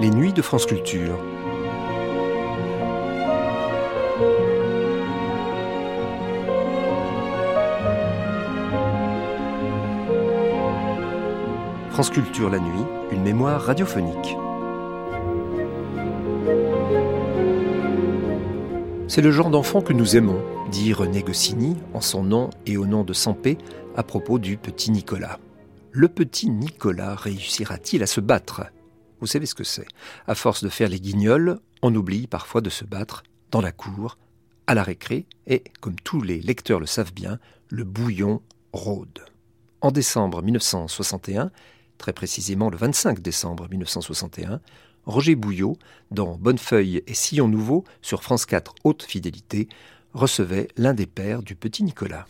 Les nuits de France Culture. France Culture la nuit, une mémoire radiophonique. C'est le genre d'enfant que nous aimons, dit René Goscinny en son nom et au nom de Sampé à propos du petit Nicolas. Le petit Nicolas réussira-t-il à se battre? Vous savez ce que c'est. À force de faire les guignols, on oublie parfois de se battre dans la cour, à la récré, et, comme tous les lecteurs le savent bien, le bouillon rôde. En décembre 1961, très précisément le 25 décembre 1961, Roger Bouillot, dans Bonnefeuille et Sillon Nouveau sur France 4 Haute Fidélité, recevait l'un des pères du petit Nicolas.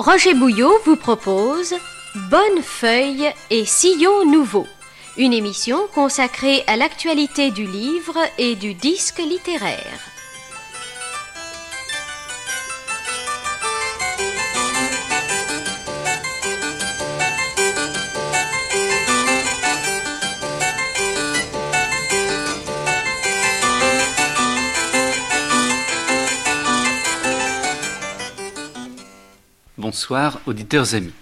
Roger Bouillot vous propose Bonne feuille et sillon nouveau, une émission consacrée à l'actualité du livre et du disque littéraire. Bonsoir, auditeurs amis.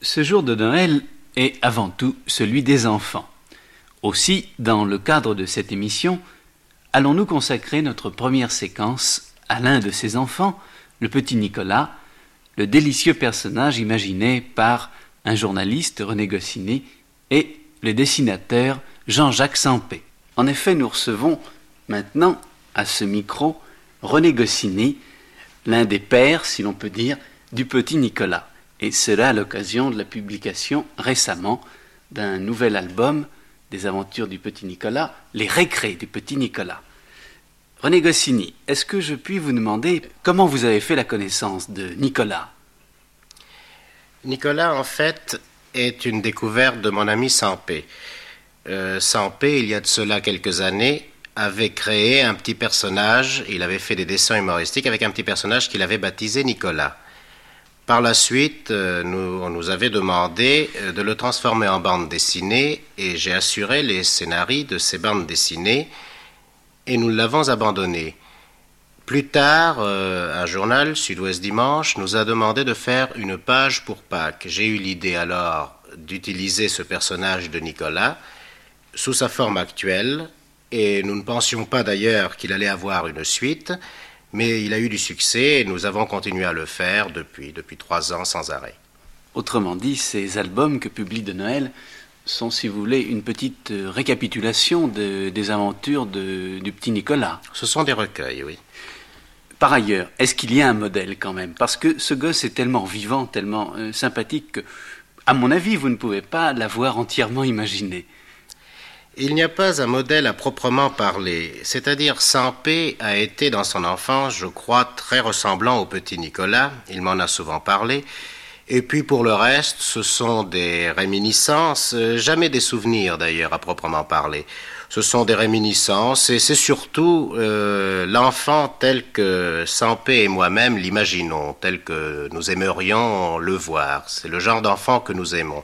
Ce jour de Noël est avant tout celui des enfants. Aussi, dans le cadre de cette émission, allons-nous consacrer notre première séquence à l'un de ces enfants, le petit Nicolas, le délicieux personnage imaginé par un journaliste René Goscinny et le dessinateur Jean-Jacques Sampé. En effet, nous recevons maintenant à ce micro René Goscinny, l'un des pères, si l'on peut dire, du petit Nicolas. Et cela à l'occasion de la publication récemment d'un nouvel album des aventures du petit Nicolas, Les récrés du petit Nicolas. René Goscinny, est-ce que je puis vous demander comment vous avez fait la connaissance de Nicolas? Nicolas, en fait, est une découverte de mon ami Sampé. Euh, il y a de cela quelques années, avait créé un petit personnage, il avait fait des dessins humoristiques avec un petit personnage qu'il avait baptisé Nicolas. Par la suite, euh, on nous avait demandé euh, de le transformer en bande dessinée et j'ai assuré les scénarios de ces bandes dessinées et nous l'avons abandonné. Plus tard, euh, un journal, Sud-Ouest Dimanche, nous a demandé de faire une page pour Pâques. J'ai eu l'idée alors d'utiliser ce personnage de Nicolas sous sa forme actuelle et nous ne pensions pas d'ailleurs qu'il allait avoir une suite. Mais il a eu du succès et nous avons continué à le faire depuis, depuis trois ans sans arrêt. Autrement dit, ces albums que publie de Noël sont, si vous voulez, une petite euh, récapitulation de, des aventures de, du petit Nicolas. Ce sont des recueils, oui. Par ailleurs, est-ce qu'il y a un modèle quand même? Parce que ce gosse est tellement vivant, tellement euh, sympathique que, à mon avis, vous ne pouvez pas l'avoir entièrement imaginé. Il n'y a pas un modèle à proprement parler, c'est-à-dire Sampé a été dans son enfance, je crois, très ressemblant au petit Nicolas, il m'en a souvent parlé, et puis pour le reste, ce sont des réminiscences, jamais des souvenirs d'ailleurs à proprement parler. Ce sont des réminiscences et c'est surtout euh, l'enfant tel que Sampé et moi-même l'imaginons, tel que nous aimerions le voir. C'est le genre d'enfant que nous aimons.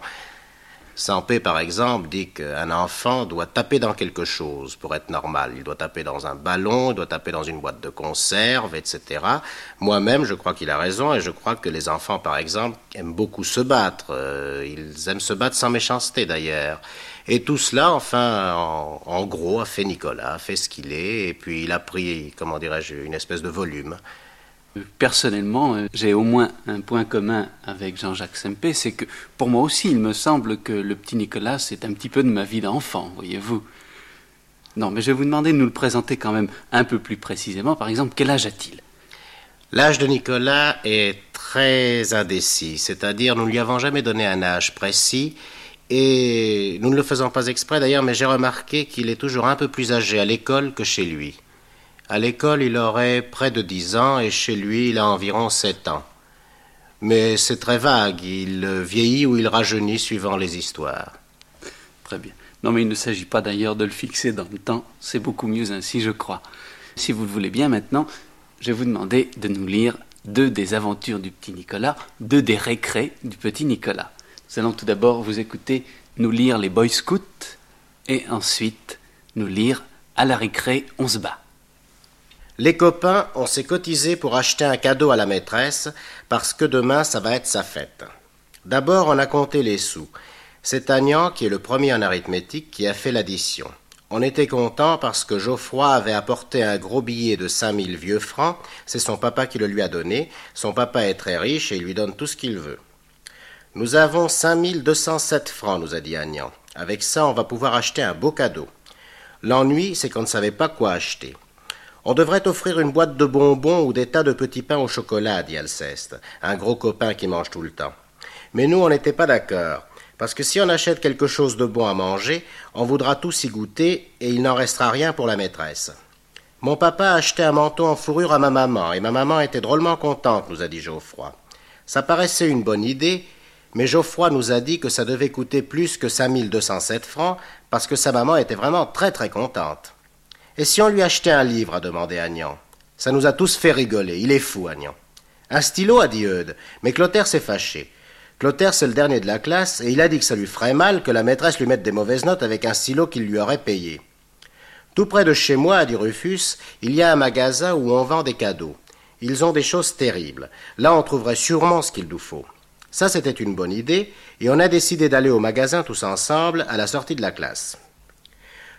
Sampé, par exemple, dit qu'un enfant doit taper dans quelque chose pour être normal. Il doit taper dans un ballon, il doit taper dans une boîte de conserve, etc. Moi-même, je crois qu'il a raison et je crois que les enfants, par exemple, aiment beaucoup se battre. Euh, ils aiment se battre sans méchanceté, d'ailleurs. Et tout cela, enfin, en, gros, a fait Nicolas, a fait ce qu'il est, et puis il a pris, comment dirais-je, une espèce de volume. Personnellement, euh, j'ai au moins un point commun avec Jean-Jacques Sempé, c'est que pour moi aussi, il me semble que le petit Nicolas, c'est un petit peu de ma vie d'enfant, voyez-vous. Non, mais je vais vous demander de nous le présenter quand même un peu plus précisément. Par exemple, quel âge a-t-il? L'âge de Nicolas est très indécis, c'est-à-dire nous ne lui avons jamais donné un âge précis, et nous ne le faisons pas exprès d'ailleurs, mais j'ai remarqué qu'il est toujours un peu plus âgé à l'école que chez lui. À l'école, il aurait près de dix ans et chez lui, il a environ sept ans. Mais c'est très vague, il vieillit ou il rajeunit suivant les histoires. Très bien. Non, mais il ne s'agit pas d'ailleurs de le fixer dans le temps, c'est beaucoup mieux ainsi, je crois. Si vous le voulez bien maintenant, je vais vous demander de nous lire deux des aventures du petit Nicolas, deux des récrés du petit Nicolas. Nous allons tout d'abord vous écouter nous lire les Boy Scouts et ensuite nous lire à la récré on se bat. Les copains, on s'est cotisé pour acheter un cadeau à la maîtresse parce que demain ça va être sa fête. D'abord, on a compté les sous. C'est Agnan, qui est le premier en arithmétique, qui a fait l'addition. On était content parce que Geoffroy avait apporté un gros billet de cinq mille vieux francs. C'est son papa qui le lui a donné. Son papa est très riche et il lui donne tout ce qu'il veut. Nous avons cinq mille deux cent sept francs, nous a dit Agnan. Avec ça, on va pouvoir acheter un beau cadeau. L'ennui, c'est qu'on ne savait pas quoi acheter. On devrait offrir une boîte de bonbons ou des tas de petits pains au chocolat, dit Alceste, un gros copain qui mange tout le temps. Mais nous, on n'était pas d'accord, parce que si on achète quelque chose de bon à manger, on voudra tous y goûter et il n'en restera rien pour la maîtresse. Mon papa a acheté un manteau en fourrure à ma maman, et ma maman était drôlement contente, nous a dit Geoffroy. Ça paraissait une bonne idée, mais Geoffroy nous a dit que ça devait coûter plus que 5207 francs, parce que sa maman était vraiment très très contente. Et si on lui achetait un livre a demandé Agnan. Ça nous a tous fait rigoler. Il est fou, Agnan. Un stylo, a dit Eudes. Mais Clotaire s'est fâché. Clotaire, c'est le dernier de la classe, et il a dit que ça lui ferait mal que la maîtresse lui mette des mauvaises notes avec un stylo qu'il lui aurait payé. Tout près de chez moi, a dit Rufus, il y a un magasin où on vend des cadeaux. Ils ont des choses terribles. Là, on trouverait sûrement ce qu'il nous faut. Ça, c'était une bonne idée, et on a décidé d'aller au magasin tous ensemble à la sortie de la classe.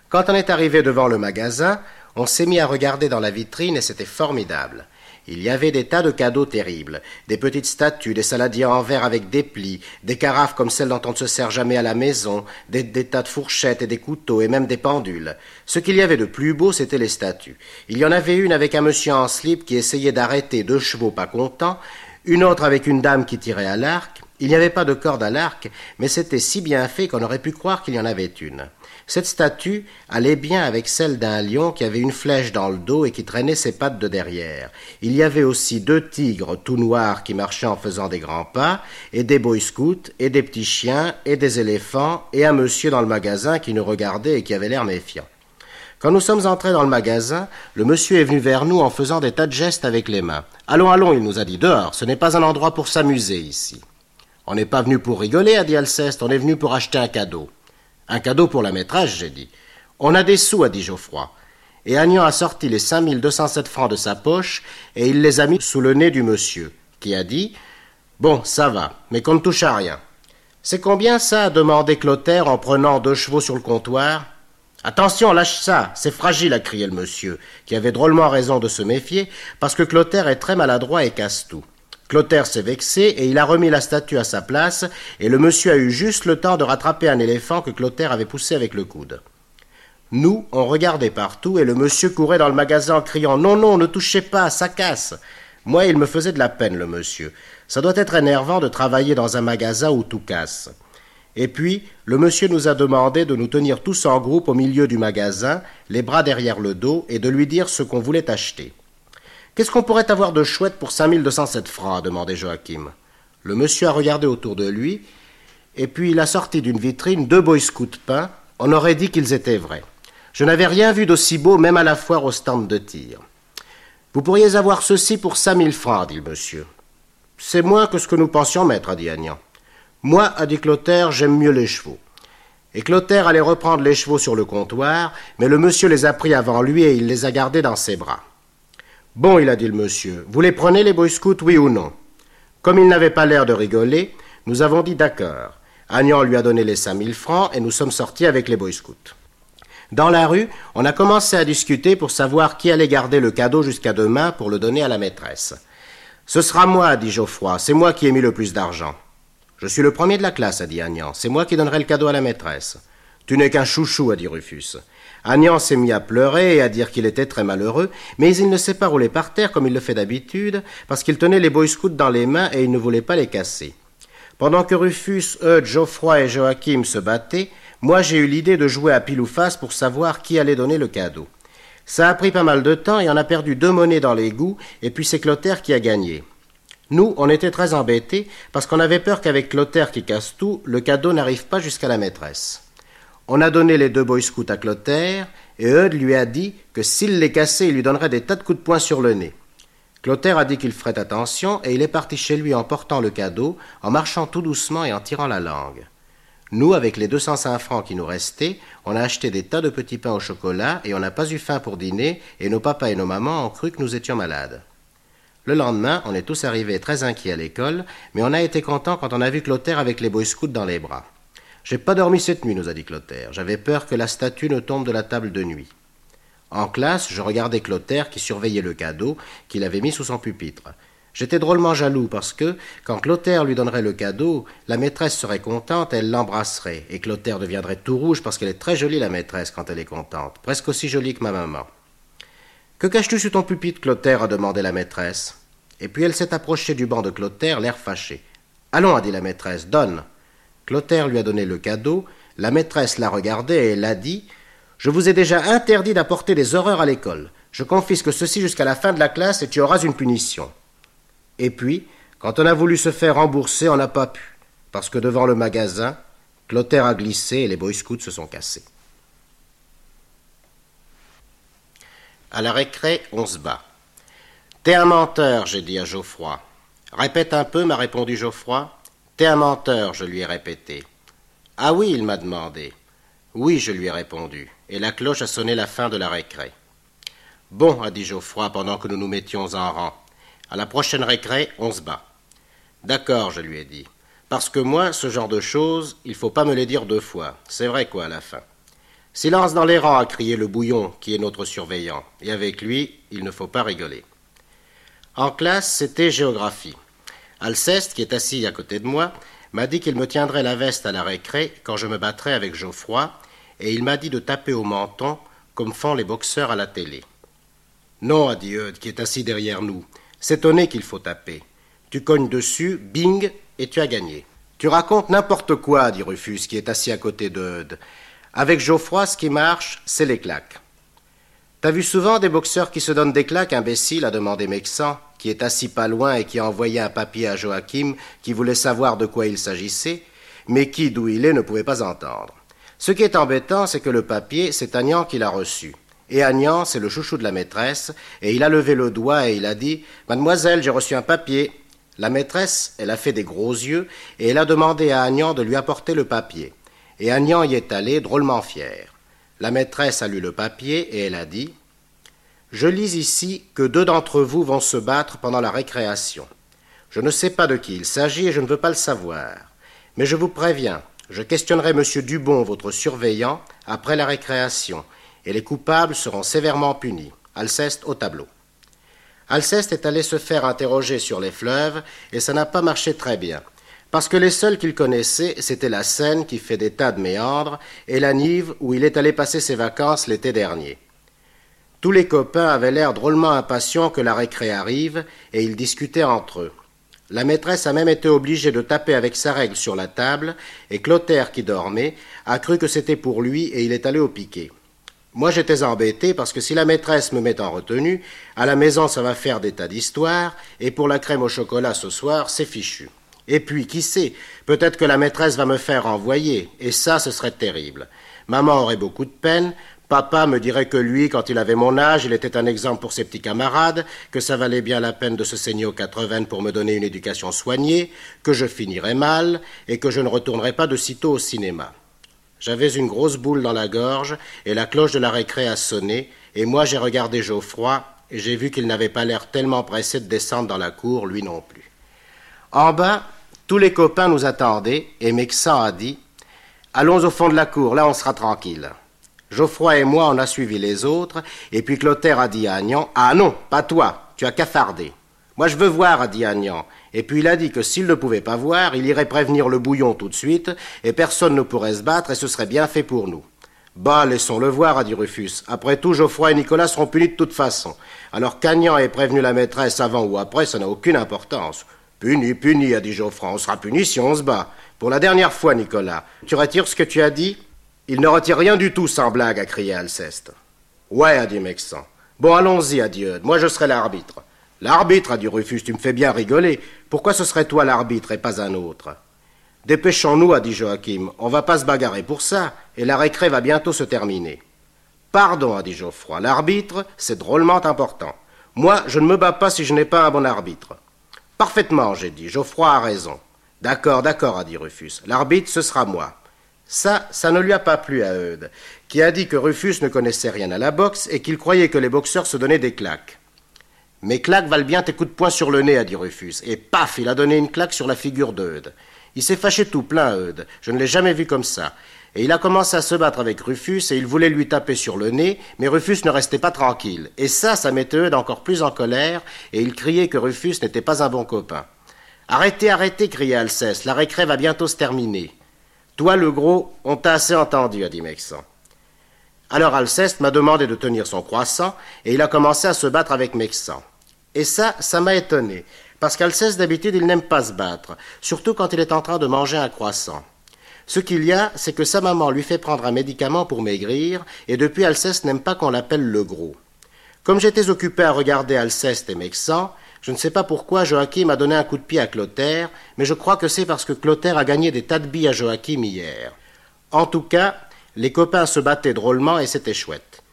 Quand on est arrivé devant le magasin, on s'est mis à regarder dans la vitrine et c'était formidable. Il y avait des tas de cadeaux terribles, des petites statues, des saladiers en verre avec des plis, des carafes comme celles dont on ne se sert jamais à la maison, des, tas de fourchettes et des couteaux et même des pendules. Ce qu'il y avait de plus beau, c'était les statues. Il y en avait une avec un monsieur en slip qui essayait d'arrêter deux chevaux pas contents, une autre avec une dame qui tirait à l'arc. Il n'y avait pas de corde à l'arc, mais c'était si bien fait qu'on aurait pu croire qu'il y en avait une. Cette statue allait bien avec celle d'un lion qui avait une flèche dans le dos et qui traînait ses pattes de derrière. Il y avait aussi deux tigres tout noirs qui marchaient en faisant des grands pas, et des boy scouts, et des petits chiens, et des éléphants, et un monsieur dans le magasin qui nous regardait et qui avait l'air méfiant. Quand nous sommes entrés dans le magasin, le monsieur est venu vers nous en faisant des tas de gestes avec les mains. Allons, allons, il nous a dit dehors, ce n'est pas un endroit pour s'amuser ici. On n'est pas venu pour rigoler, a dit Alceste, on est venu pour acheter un cadeau. Un cadeau pour la maîtresse, j'ai dit. On a des sous, a dit Geoffroy. Et Agnan a sorti les cinq mille deux cent sept francs de sa poche et il les a mis sous le nez du monsieur, qui a dit Bon, ça va, mais qu'on ne touche à rien. C'est combien ça? a demandé Clotaire en prenant deux chevaux sur le comptoir. Attention, lâche ça, c'est fragile, a crié le monsieur, qui avait drôlement raison de se méfier, parce que Clotaire est très maladroit et casse tout. Clotaire s'est vexé et il a remis la statue à sa place, et le monsieur a eu juste le temps de rattraper un éléphant que Clotaire avait poussé avec le coude. Nous, on regardait partout, et le monsieur courait dans le magasin en criant Non, non, ne touchez pas, ça casse. Moi, il me faisait de la peine, le monsieur. Ça doit être énervant de travailler dans un magasin où tout casse. Et puis, le monsieur nous a demandé de nous tenir tous en groupe au milieu du magasin, les bras derrière le dos, et de lui dire ce qu'on voulait acheter. Qu'est-ce qu'on pourrait avoir de chouette pour 5207 francs demandait Joachim. Le monsieur a regardé autour de lui, et puis il a sorti d'une vitrine deux boy scouts peints. On aurait dit qu'ils étaient vrais. Je n'avais rien vu d'aussi beau, même à la foire au stand de tir. Vous pourriez avoir ceci pour 5000 francs, dit le monsieur. C'est moins que ce que nous pensions mettre, a dit Agnan. Moi, a dit Clotaire, j'aime mieux les chevaux. Et Clotaire allait reprendre les chevaux sur le comptoir, mais le monsieur les a pris avant lui et il les a gardés dans ses bras. Bon, il a dit le monsieur, vous les prenez les boy scouts, oui ou non? Comme il n'avait pas l'air de rigoler, nous avons dit d'accord. Agnan lui a donné les cinq mille francs et nous sommes sortis avec les boy scouts. Dans la rue, on a commencé à discuter pour savoir qui allait garder le cadeau jusqu'à demain pour le donner à la maîtresse. Ce sera moi, dit Geoffroy, c'est moi qui ai mis le plus d'argent. Je suis le premier de la classe, a dit Agnan. C'est moi qui donnerai le cadeau à la maîtresse. Tu n'es qu'un chouchou, a dit Rufus. Agnan s'est mis à pleurer et à dire qu'il était très malheureux, mais il ne s'est pas roulé par terre comme il le fait d'habitude, parce qu'il tenait les boy scouts dans les mains et il ne voulait pas les casser. Pendant que Rufus, Eudes, Geoffroy et Joachim se battaient, moi j'ai eu l'idée de jouer à pile ou face pour savoir qui allait donner le cadeau. Ça a pris pas mal de temps et on a perdu deux monnaies dans l'égout, et puis c'est Clotaire qui a gagné. Nous, on était très embêtés parce qu'on avait peur qu'avec Clotaire qui casse tout, le cadeau n'arrive pas jusqu'à la maîtresse. On a donné les deux boy scouts à Clotaire et Eudes lui a dit que s'il les cassait, il lui donnerait des tas de coups de poing sur le nez. Clotaire a dit qu'il ferait attention et il est parti chez lui en portant le cadeau, en marchant tout doucement et en tirant la langue. Nous, avec les 205 francs qui nous restaient, on a acheté des tas de petits pains au chocolat et on n'a pas eu faim pour dîner et nos papas et nos mamans ont cru que nous étions malades. Le lendemain, on est tous arrivés très inquiets à l'école, mais on a été contents quand on a vu Clotaire avec les boy scouts dans les bras. J'ai pas dormi cette nuit, nous a dit Clotaire. J'avais peur que la statue ne tombe de la table de nuit. En classe, je regardais Clotaire qui surveillait le cadeau qu'il avait mis sous son pupitre. J'étais drôlement jaloux parce que, quand Clotaire lui donnerait le cadeau, la maîtresse serait contente, elle l'embrasserait, et Clotaire deviendrait tout rouge parce qu'elle est très jolie, la maîtresse, quand elle est contente, presque aussi jolie que ma maman. Que caches-tu sous ton pupitre, Clotaire? a demandé la maîtresse. Et puis elle s'est approchée du banc de Clotaire, l'air fâché. Allons, a dit la maîtresse, donne. Clotaire lui a donné le cadeau, la maîtresse l'a regardé et elle a dit Je vous ai déjà interdit d'apporter des horreurs à l'école. Je confisque ceci jusqu'à la fin de la classe et tu auras une punition. Et puis, quand on a voulu se faire rembourser, on n'a pas pu, parce que devant le magasin, Clotaire a glissé et les boy scouts se sont cassés. À la récré, on se bat. T'es un menteur, j'ai dit à Geoffroy. Répète un peu, m'a répondu Geoffroy. T'es un menteur, je lui ai répété. Ah oui, il m'a demandé. Oui, je lui ai répondu, et la cloche a sonné la fin de la récré. Bon, a dit Geoffroy pendant que nous nous mettions en rang. À la prochaine récré, on se bat. D'accord, je lui ai dit. Parce que moi, ce genre de choses, il faut pas me les dire deux fois. C'est vrai quoi à la fin. Silence dans les rangs, a crié le bouillon, qui est notre surveillant, et avec lui, il ne faut pas rigoler. En classe, c'était géographie. Alceste, qui est assis à côté de moi, m'a dit qu'il me tiendrait la veste à la récré quand je me battrais avec Geoffroy, et il m'a dit de taper au menton comme font les boxeurs à la télé. Non, a dit Eudes, qui est assis derrière nous, c'est qu'il faut taper. Tu cognes dessus, bing, et tu as gagné. Tu racontes n'importe quoi, dit Rufus, qui est assis à côté d'Eudes. Avec Geoffroy, ce qui marche, c'est les claques. T'as vu souvent des boxeurs qui se donnent des claques, imbécile a demandé Mexan qui est assis pas loin et qui a envoyé un papier à Joachim, qui voulait savoir de quoi il s'agissait, mais qui, d'où il est, ne pouvait pas entendre. Ce qui est embêtant, c'est que le papier, c'est Agnan qui l'a reçu. Et Agnan, c'est le chouchou de la maîtresse, et il a levé le doigt et il a dit Mademoiselle, j'ai reçu un papier. La maîtresse, elle a fait des gros yeux, et elle a demandé à Agnan de lui apporter le papier. Et Agnan y est allé, drôlement fier. La maîtresse a lu le papier, et elle a dit je lis ici que deux d'entre vous vont se battre pendant la récréation. Je ne sais pas de qui il s'agit et je ne veux pas le savoir. Mais je vous préviens, je questionnerai M. Dubon, votre surveillant, après la récréation, et les coupables seront sévèrement punis. Alceste au tableau. Alceste est allé se faire interroger sur les fleuves, et ça n'a pas marché très bien. Parce que les seuls qu'il connaissait, c'était la Seine qui fait des tas de méandres, et la Nive où il est allé passer ses vacances l'été dernier. Tous les copains avaient l'air drôlement impatients que la récré arrive, et ils discutaient entre eux. La maîtresse a même été obligée de taper avec sa règle sur la table, et Clotaire, qui dormait, a cru que c'était pour lui, et il est allé au piquet. Moi j'étais embêté parce que si la maîtresse me met en retenue, à la maison ça va faire des tas d'histoires, et pour la crème au chocolat ce soir, c'est fichu. Et puis, qui sait, peut-être que la maîtresse va me faire envoyer, et ça ce serait terrible. Maman aurait beaucoup de peine, Papa me dirait que lui, quand il avait mon âge, il était un exemple pour ses petits camarades, que ça valait bien la peine de se saigner aux quatre-vingts pour me donner une éducation soignée, que je finirais mal, et que je ne retournerais pas de sitôt au cinéma. J'avais une grosse boule dans la gorge et la cloche de la récré a sonné et moi j'ai regardé Geoffroy et j'ai vu qu'il n'avait pas l'air tellement pressé de descendre dans la cour, lui non plus. En bas, tous les copains nous attendaient et Mexan a dit Allons au fond de la cour, là on sera tranquille. Geoffroy et moi, on a suivi les autres, et puis Clotaire a dit à Agnan Ah non, pas toi, tu as cafardé. Moi je veux voir, a dit Agnan. Et puis il a dit que s'il ne pouvait pas voir, il irait prévenir le bouillon tout de suite, et personne ne pourrait se battre, et ce serait bien fait pour nous. Bah, laissons-le voir, a dit Rufus. Après tout, Geoffroy et Nicolas seront punis de toute façon. Alors qu'Agnan ait prévenu la maîtresse avant ou après, ça n'a aucune importance. Puni, puni, a dit Geoffroy. On sera puni si on se bat. Pour la dernière fois, Nicolas, tu retires ce que tu as dit? Il ne retire rien du tout, sans blague, a crié Alceste. Ouais, a dit Mexan. Bon, allons-y, a dit Eudes. Moi, je serai l'arbitre. L'arbitre, a dit Rufus, tu me fais bien rigoler. Pourquoi ce serait toi l'arbitre et pas un autre? Dépêchons-nous, a dit Joachim. On va pas se bagarrer pour ça, et la récré va bientôt se terminer. Pardon, a dit Geoffroy. L'arbitre, c'est drôlement important. Moi, je ne me bats pas si je n'ai pas un bon arbitre. Parfaitement, j'ai dit. Geoffroy a raison. D'accord, d'accord, a dit Rufus. L'arbitre, ce sera moi. Ça, ça ne lui a pas plu à Eudes, qui a dit que Rufus ne connaissait rien à la boxe et qu'il croyait que les boxeurs se donnaient des claques. Mes claques valent bien tes coups de poing sur le nez, a dit Rufus. Et paf, il a donné une claque sur la figure d'Eudes. Il s'est fâché tout plein, Eudes. Je ne l'ai jamais vu comme ça. Et il a commencé à se battre avec Rufus et il voulait lui taper sur le nez, mais Rufus ne restait pas tranquille. Et ça, ça mettait Eudes encore plus en colère et il criait que Rufus n'était pas un bon copain. Arrêtez, arrêtez, criait Alceste. La récré va bientôt se terminer. Toi, le gros, on t'a assez entendu, a dit Mexan. Alors Alceste m'a demandé de tenir son croissant et il a commencé à se battre avec Mexan. Et ça, ça m'a étonné, parce qu'Alceste d'habitude il n'aime pas se battre, surtout quand il est en train de manger un croissant. Ce qu'il y a, c'est que sa maman lui fait prendre un médicament pour maigrir, et depuis Alceste n'aime pas qu'on l'appelle le gros. Comme j'étais occupé à regarder Alceste et Mexan, je ne sais pas pourquoi Joachim a donné un coup de pied à Clotaire, mais je crois que c'est parce que Clotaire a gagné des tas de billes à Joachim hier. En tout cas, les copains se battaient drôlement et c'était chouette.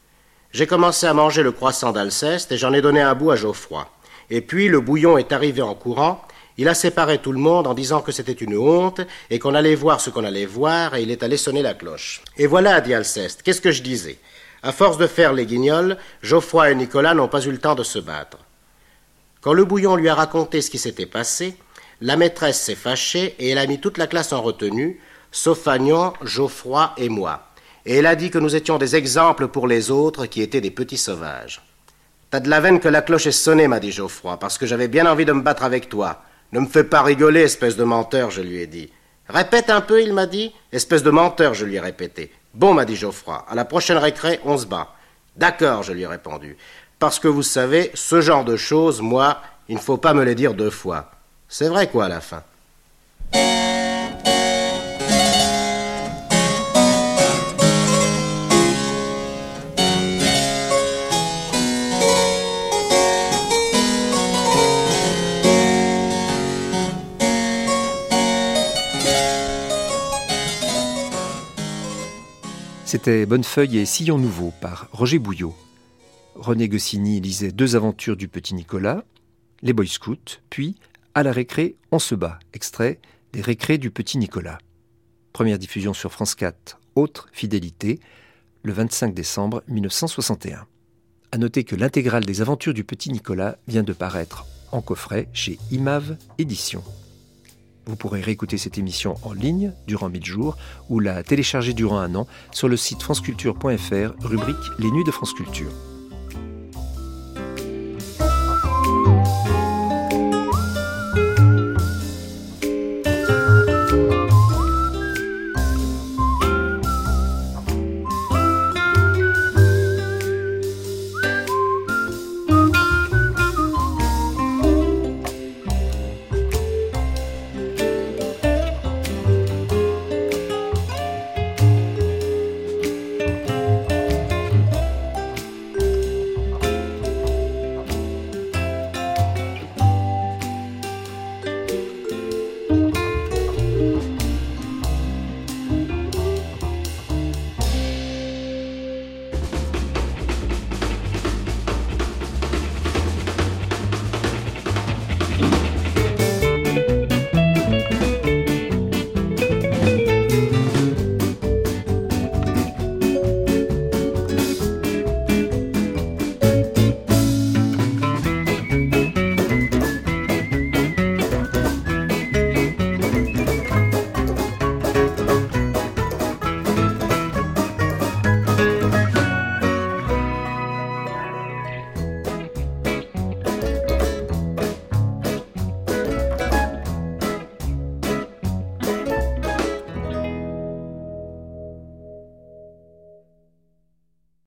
J'ai commencé à manger le croissant d'Alceste et j'en ai donné un bout à Geoffroy. Et puis le bouillon est arrivé en courant. Il a séparé tout le monde en disant que c'était une honte et qu'on allait voir ce qu'on allait voir et il est allé sonner la cloche. Et voilà, dit Alceste, qu'est-ce que je disais? À force de faire les guignols, Geoffroy et Nicolas n'ont pas eu le temps de se battre. Quand le bouillon lui a raconté ce qui s'était passé, la maîtresse s'est fâchée et elle a mis toute la classe en retenue, sauf Agnan, Geoffroy et moi et elle a dit que nous étions des exemples pour les autres qui étaient des petits sauvages. T'as de la veine que la cloche ait sonné, m'a dit Geoffroy, parce que j'avais bien envie de me battre avec toi. Ne me fais pas rigoler, espèce de menteur, je lui ai dit. Répète un peu, il m'a dit. Espèce de menteur, je lui ai répété. Bon, m'a dit Geoffroy, à la prochaine récré, on se bat. D'accord, je lui ai répondu. Parce que vous savez, ce genre de choses, moi, il ne faut pas me les dire deux fois. C'est vrai quoi à la fin? C'était Bonnefeuille et Sillon Nouveau par Roger Bouillot. René Goscinny lisait deux aventures du petit Nicolas, Les Boy Scouts, puis À la récré, on se bat, extrait des récrés du petit Nicolas. Première diffusion sur France 4, Autre fidélité, le 25 décembre 1961. À noter que l'intégrale des aventures du petit Nicolas vient de paraître en coffret chez Imave Éditions. Vous pourrez réécouter cette émission en ligne durant 1000 jours ou la télécharger durant un an sur le site franceculture.fr, rubrique Les Nuits de France Culture.